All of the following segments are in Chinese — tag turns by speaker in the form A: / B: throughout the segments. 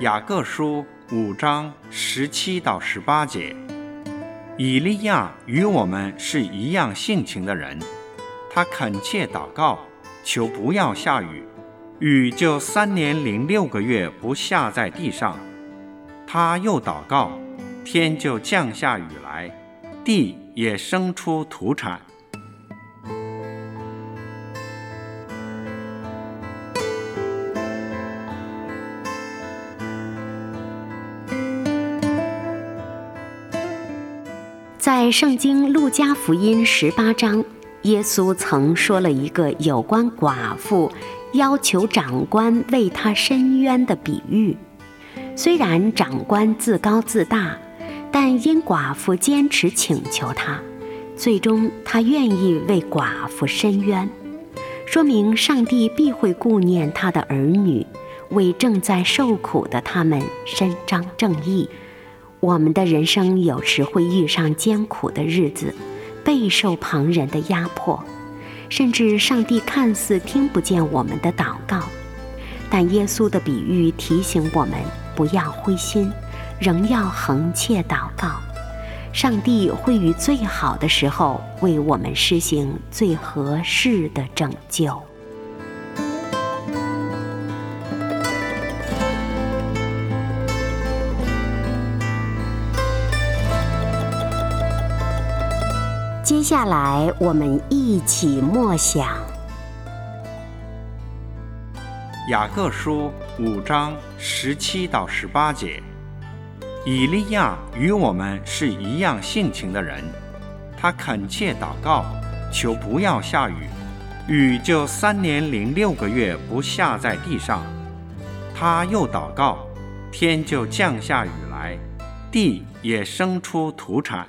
A: 雅各书五章十七到十八节，以利亚与我们是一样性情的人，他恳切祷告，求不要下雨，雨就三年零六个月不下在地上。他又祷告，天就降下雨来，地也生出土产。
B: 在圣经路加福音十八章，耶稣曾说了一个有关寡妇要求长官为她伸冤的比喻。虽然长官自高自大，但因寡妇坚持请求他，最终他愿意为寡妇伸冤，说明上帝必会顾念他的儿女，为正在受苦的他们伸张正义。我们的人生有时会遇上艰苦的日子，备受旁人的压迫，甚至上帝看似听不见我们的祷告。但耶稣的比喻提醒我们不要灰心，仍要横切祷告。上帝会于最好的时候为我们施行最合适的拯救。接下来，我们一起默想
A: 雅各书五章十七到十八节。以利亚与我们是一样性情的人，他恳切祷告，求不要下雨，雨就三年零六个月不下在地上。他又祷告，天就降下雨来，地也生出土产。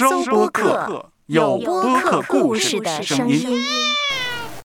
C: 收播客，有播客故事的声音。